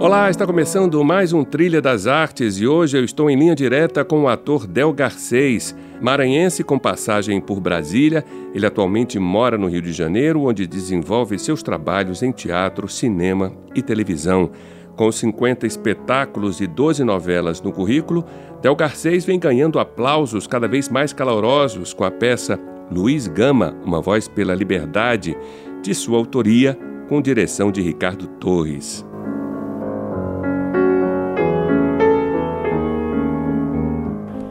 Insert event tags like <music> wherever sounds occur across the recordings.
Olá, está começando mais um Trilha das Artes e hoje eu estou em linha direta com o ator Del Garcês, maranhense com passagem por Brasília. Ele atualmente mora no Rio de Janeiro, onde desenvolve seus trabalhos em teatro, cinema e televisão. Com 50 espetáculos e 12 novelas no currículo, Del Garcês vem ganhando aplausos cada vez mais calorosos com a peça Luiz Gama, Uma Voz pela Liberdade, de sua autoria, com direção de Ricardo Torres.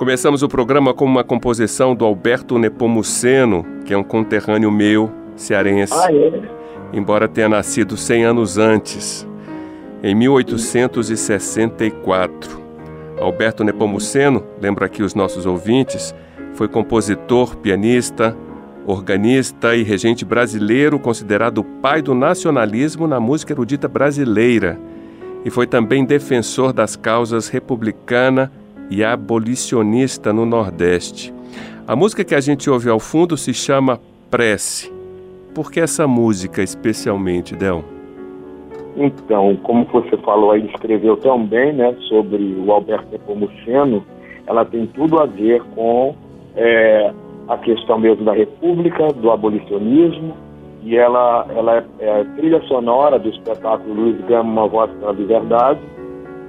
Começamos o programa com uma composição do Alberto Nepomuceno, que é um conterrâneo meu, cearense, ah, é? embora tenha nascido 100 anos antes, em 1864. Alberto Nepomuceno, lembro aqui os nossos ouvintes, foi compositor, pianista, organista e regente brasileiro, considerado o pai do nacionalismo na música erudita brasileira, e foi também defensor das causas republicana e abolicionista no Nordeste. A música que a gente ouve ao fundo se chama Prece. Por que essa música especialmente, Del? Então, como você falou aí, escreveu tão bem né, sobre o Alberto Nepomuceno, ela tem tudo a ver com é, a questão mesmo da República, do abolicionismo, e ela, ela é, é trilha sonora do espetáculo Luiz Gama, Uma Voz pela Liberdade,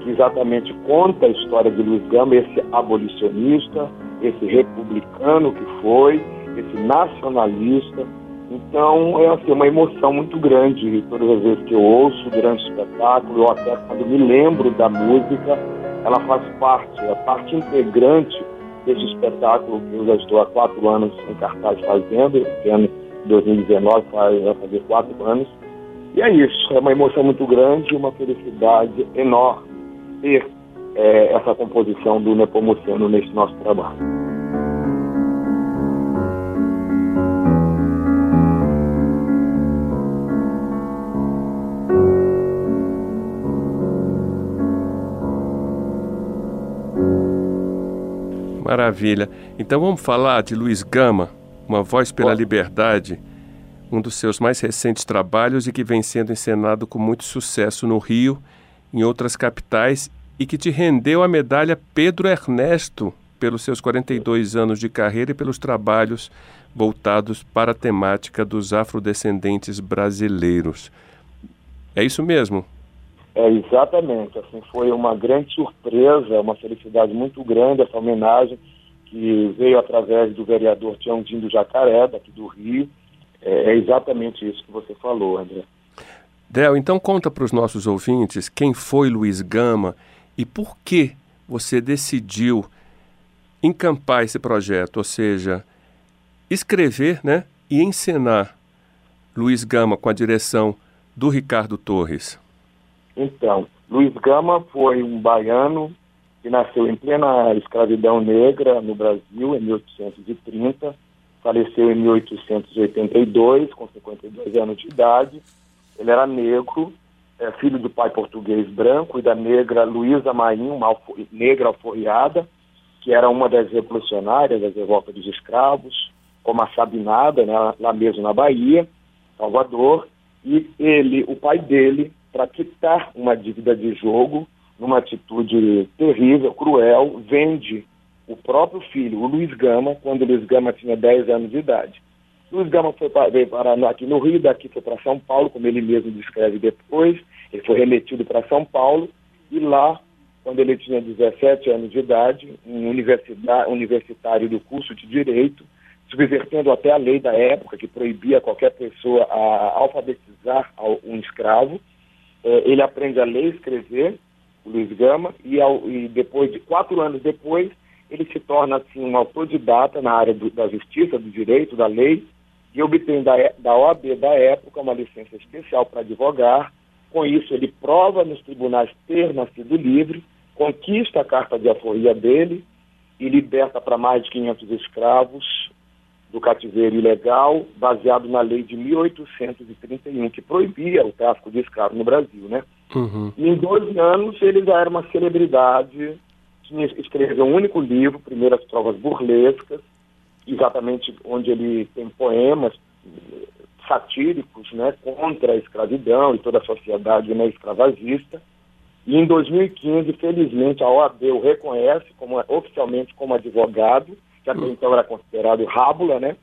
que exatamente conta a história de Luiz Gama, esse abolicionista, esse republicano que foi, esse nacionalista. Então é assim, uma emoção muito grande todas as vezes que eu ouço durante o espetáculo, ou até quando me lembro da música, ela faz parte, é parte integrante desse espetáculo que eu já estou há quatro anos em cartaz fazendo, esse ano 2019 vai fazer quatro anos. E é isso, é uma emoção muito grande, uma felicidade enorme ter é, essa composição do Nepomuceno nesse nosso trabalho. Maravilha. Então vamos falar de Luiz Gama, Uma Voz pela Liberdade, um dos seus mais recentes trabalhos e que vem sendo encenado com muito sucesso no Rio em outras capitais e que te rendeu a medalha Pedro Ernesto pelos seus 42 anos de carreira e pelos trabalhos voltados para a temática dos afrodescendentes brasileiros. É isso mesmo? É, exatamente. Assim, foi uma grande surpresa, uma felicidade muito grande essa homenagem que veio através do vereador Tiãozinho do Jacaré, daqui do Rio. É, é exatamente isso que você falou, André. Del, então conta para os nossos ouvintes quem foi Luiz Gama e por que você decidiu encampar esse projeto, ou seja, escrever né, e encenar Luiz Gama com a direção do Ricardo Torres. Então, Luiz Gama foi um baiano que nasceu em plena escravidão negra no Brasil em 1830, faleceu em 1882, com 52 anos de idade ele era negro, é, filho de pai português branco e da negra Luísa Marinho, uma alfo negra alforriada, que era uma das revolucionárias das revoltas dos escravos, como a Sabinada, né, lá mesmo na Bahia, Salvador, e ele, o pai dele, para quitar uma dívida de jogo, numa atitude terrível, cruel, vende o próprio filho, o Luiz Gama, quando o Luiz Gama tinha 10 anos de idade. Luiz Gama foi para, parar aqui no Rio, daqui foi para São Paulo, como ele mesmo descreve depois. Ele foi remetido para São Paulo e lá, quando ele tinha 17 anos de idade, um universitário do curso de Direito, subvertendo até a lei da época que proibia qualquer pessoa a alfabetizar um escravo. Eh, ele aprende a ler e escrever, Luiz Gama, e, ao, e depois de quatro anos depois, ele se torna assim um autodidata na área do, da justiça, do direito, da lei, e obtém da, da OAB da época uma licença especial para advogar. Com isso, ele prova nos tribunais ter nascido livre, conquista a carta de aforria dele e liberta para mais de 500 escravos do cativeiro ilegal, baseado na lei de 1831, que proibia o tráfico de escravos no Brasil, né? Uhum. E em 12 anos ele já era uma celebridade, tinha, escreveu um único livro, Primeiras Provas Burlescas, exatamente onde ele tem poemas satíricos né, contra a escravidão e toda a sociedade né, escravagista. E em 2015, felizmente, a OAB o reconhece como, oficialmente como advogado, que até hum. então era considerado rábula, né?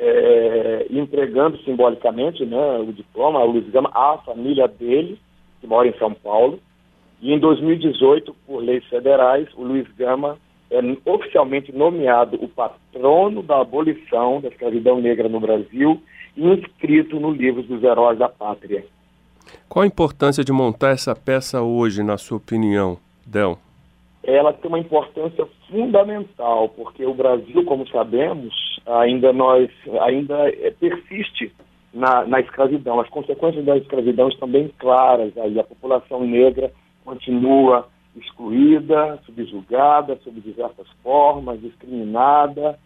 É, entregando simbolicamente né, o diploma ao Luiz Gama à família dele, que mora em São Paulo. E em 2018, por leis federais, o Luiz Gama é oficialmente nomeado o patrono da abolição da escravidão negra no Brasil e inscrito no livro dos heróis da pátria. Qual a importância de montar essa peça hoje, na sua opinião, Del? Ela tem uma importância fundamental, porque o Brasil, como sabemos, ainda nós ainda é, persiste na, na escravidão. As consequências da escravidão estão bem claras. Aí a população negra continua excluída, subjugada sob diversas formas, discriminada.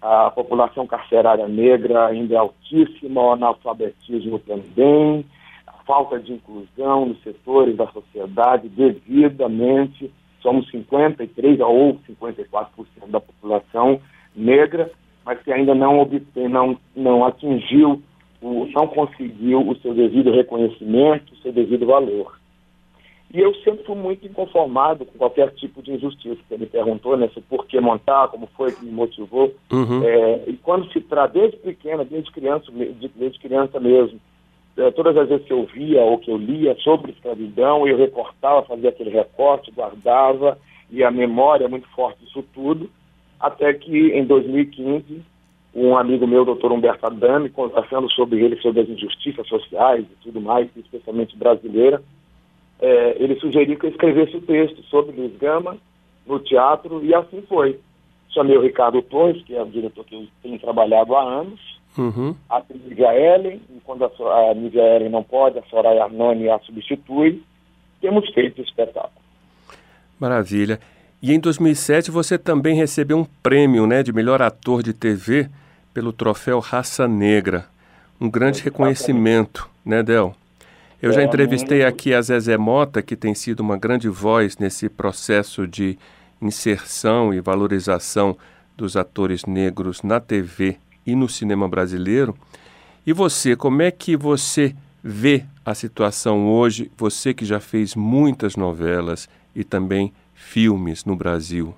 A população carcerária negra ainda é altíssima, o analfabetismo também, a falta de inclusão nos setores da sociedade devidamente. Somos 53 ou 54% da população negra, mas que ainda não, obtém, não, não atingiu, o, não conseguiu o seu devido reconhecimento, o seu devido valor. E eu sempre fui muito inconformado com qualquer tipo de injustiça. Me perguntou, né, se por que montar, como foi que me motivou. Uhum. É, e quando se trata, desde pequena, desde criança, desde criança mesmo, é, todas as vezes que eu via ou que eu lia sobre escravidão, eu recortava, fazia aquele recorte, guardava, e a memória é muito forte disso tudo, até que em 2015, um amigo meu, doutor Humberto Adame, conversando sobre ele, sobre as injustiças sociais e tudo mais, especialmente brasileira, é, ele sugeriu que eu escrevesse o texto sobre Luiz Gama no teatro, e assim foi. Chamei o Ricardo Torres, que é o diretor que eu tenho trabalhado há anos, uhum. a Nívia Ellen, e quando a, a Nívia Ellen não pode, a Soraya Arnone a substitui, temos feito o espetáculo. Maravilha. E em 2007 você também recebeu um prêmio né, de melhor ator de TV pelo troféu Raça Negra. Um grande reconhecimento, né, Del? Eu já entrevistei aqui a Zezé Mota, que tem sido uma grande voz nesse processo de inserção e valorização dos atores negros na TV e no cinema brasileiro. E você, como é que você vê a situação hoje, você que já fez muitas novelas e também filmes no Brasil?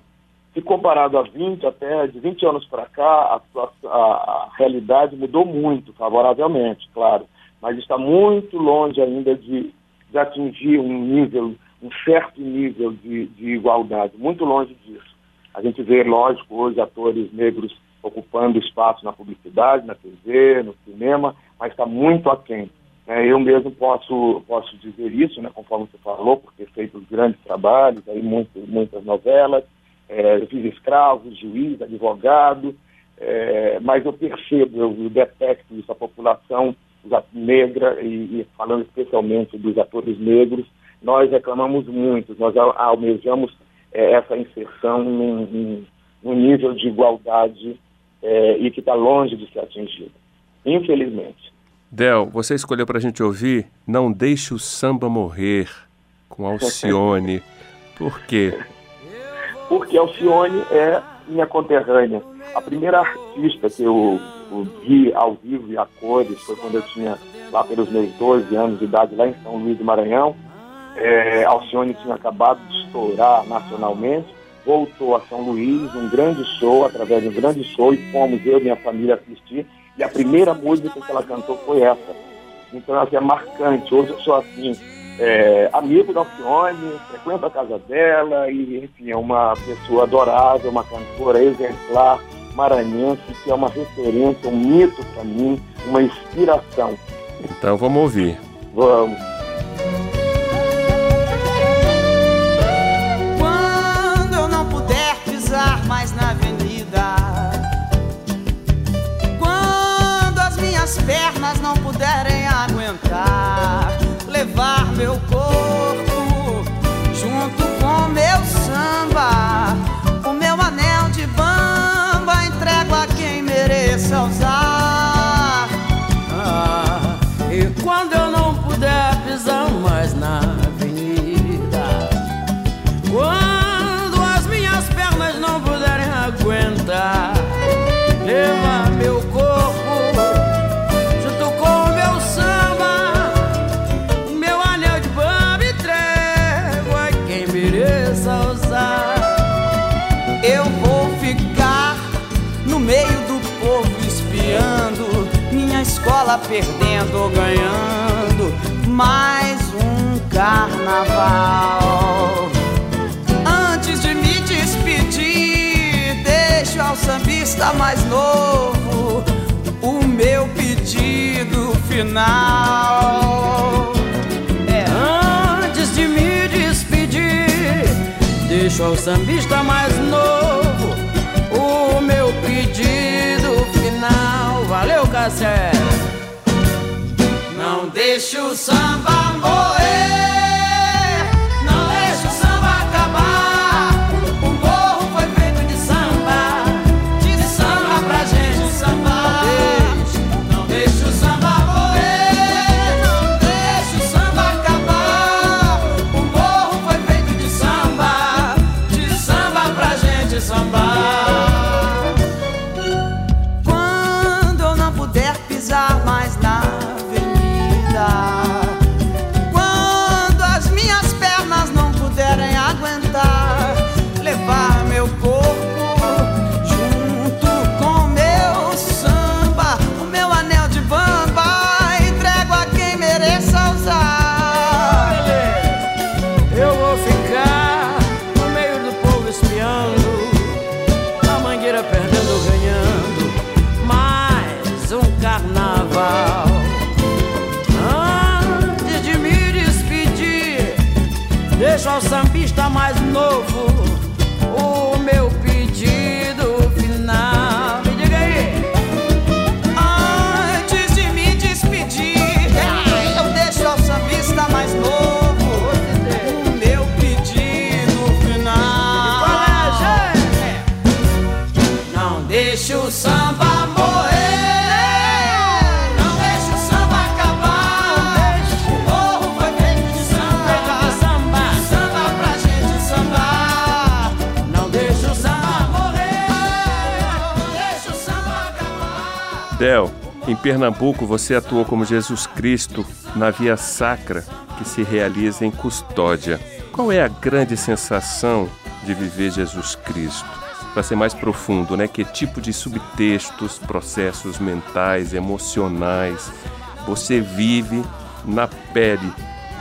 Se comparado a 20, até de 20 anos para cá, a, a, a realidade mudou muito, favoravelmente, claro mas está muito longe ainda de, de atingir um nível, um certo nível de, de igualdade, muito longe disso. A gente vê, lógico, hoje atores negros ocupando espaço na publicidade, na TV, no cinema, mas está muito aquém. É, eu mesmo posso, posso dizer isso, né, conforme você falou, porque feito grandes trabalhos, aí muito, muitas novelas, é, eu fiz escravo, juiz, advogado, é, mas eu percebo, eu detecto isso, a população negra e, e, falando especialmente dos atores negros, nós reclamamos muito, nós almejamos é, essa inserção num, num, nível de igualdade é, e que está longe de ser atingido, infelizmente. Del, você escolheu para a gente ouvir Não Deixe o Samba Morrer, com Alcione. <laughs> Por quê? Porque Alcione é minha conterrânea. A primeira artista que eu o vi ao vivo e a cores foi quando eu tinha lá pelos meus 12 anos de idade lá em São Luís do Maranhão. É, Alcione tinha acabado de estourar nacionalmente, voltou a São Luís, um grande show, através de um grande show, e fomos eu e minha família assistir. E a primeira música que ela cantou foi essa. Então, ela é marcante. Hoje eu sou assim, é, amigo da Alcione, frequento a casa dela, e enfim, é uma pessoa adorável, uma cantora exemplar maranhense, que é uma referência, um mito para mim, uma inspiração. Então vamos ouvir. Vamos. Quando eu não puder pisar mais na avenida, quando as minhas pernas não puderem aguentar, Eu vou ficar no meio do povo espiando, minha escola perdendo ou ganhando mais um carnaval. Antes de me despedir, deixo ao sambista mais novo o meu pedido final. Deixo ao sambista mais novo o meu pedido final. Valeu, Cassé! Não deixe o samba morrer, sambista mais novo o meu pedido final. Del, em Pernambuco você atuou como Jesus Cristo na Via Sacra, que se realiza em Custódia. Qual é a grande sensação de viver Jesus Cristo? Para ser mais profundo, né? Que tipo de subtextos, processos mentais, emocionais você vive na pele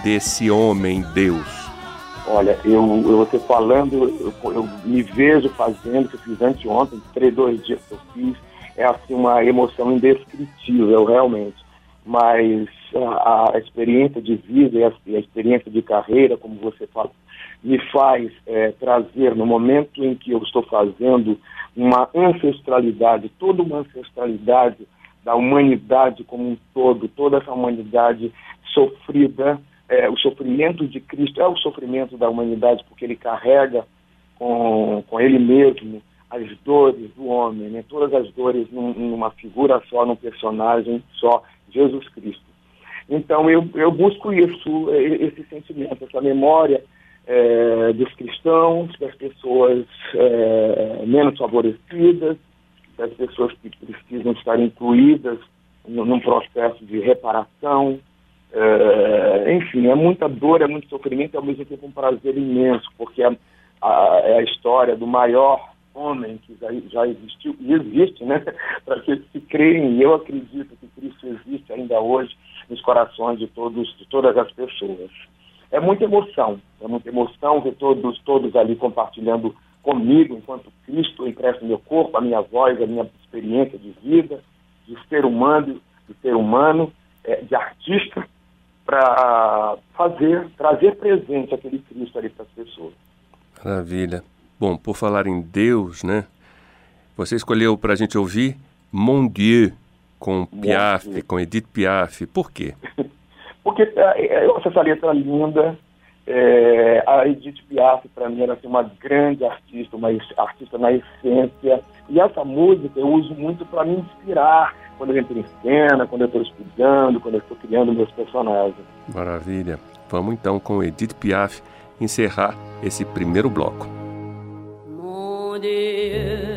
desse homem Deus? Olha, eu, você falando, eu, eu me vejo fazendo, que eu fiz anteontem, três, dois dias que eu fiz, é assim uma emoção indescritível, realmente. Mas a, a experiência de vida e a, a experiência de carreira, como você fala, me faz é, trazer, no momento em que eu estou fazendo, uma ancestralidade, toda uma ancestralidade da humanidade como um todo, toda essa humanidade sofrida. É, o sofrimento de Cristo é o sofrimento da humanidade, porque ele carrega com, com ele mesmo as dores do homem, né? todas as dores num, numa figura só, num personagem só, Jesus Cristo. Então eu, eu busco isso, esse sentimento, essa memória é, dos cristãos, das pessoas é, menos favorecidas, das pessoas que precisam estar incluídas num processo de reparação. É, enfim, é muita dor, é muito sofrimento e ao mesmo tempo um prazer imenso, porque é a, a história do maior homem que já, já existiu e existe, né? <laughs> Para que se creem, eu acredito que Cristo existe ainda hoje nos corações de todos, de todas as pessoas. É muita emoção, é muita emoção ver todos, todos ali compartilhando comigo, enquanto Cristo empresta meu corpo, a minha voz, a minha experiência de vida, de ser humano, de ser humano, é, de artista, para fazer, trazer presente aquele Cristo ali para as pessoas. Maravilha. Bom, por falar em Deus, né? Você escolheu para a gente ouvir Mon Dieu com Piaf, com Edith Piaf. Por quê? <laughs> Porque é, eu acho essa letra linda. É, a Edith Piaf, para mim, era assim, uma grande artista, uma artista na essência. E essa música eu uso muito para me inspirar quando eu entro em cena, quando eu estou estudando, quando eu estou criando meus personagens. Maravilha. Vamos então com Edith Piaf encerrar esse primeiro bloco. Mon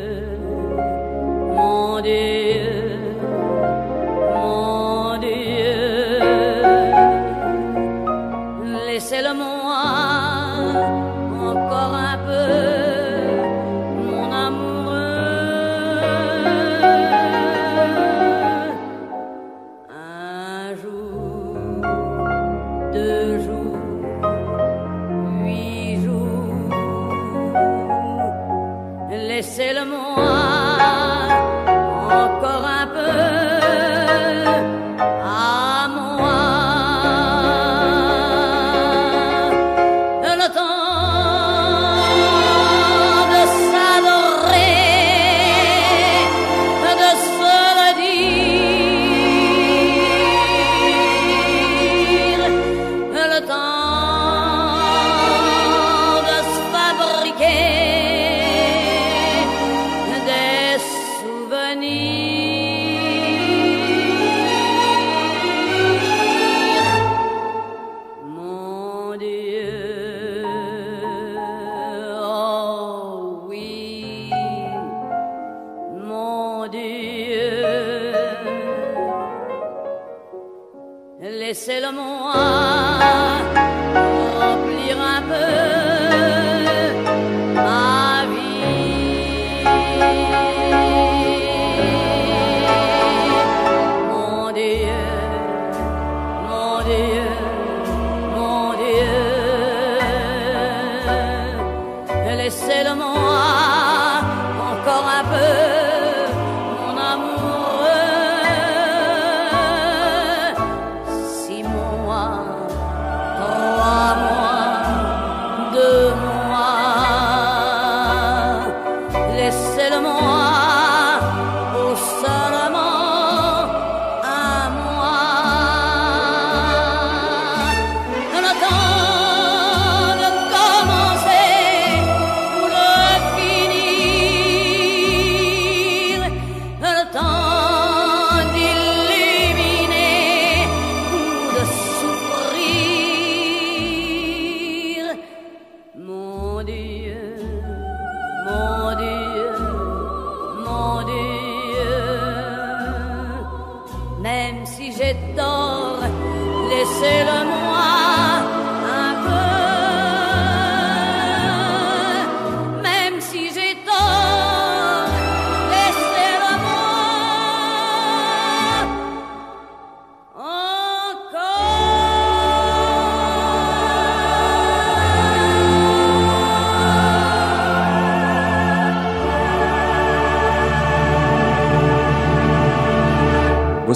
c'est le monde.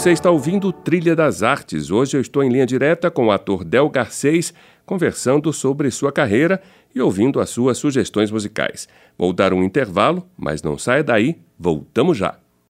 Você está ouvindo Trilha das Artes. Hoje eu estou em linha direta com o ator Del Garcês, conversando sobre sua carreira e ouvindo as suas sugestões musicais. Vou dar um intervalo, mas não saia daí, voltamos já.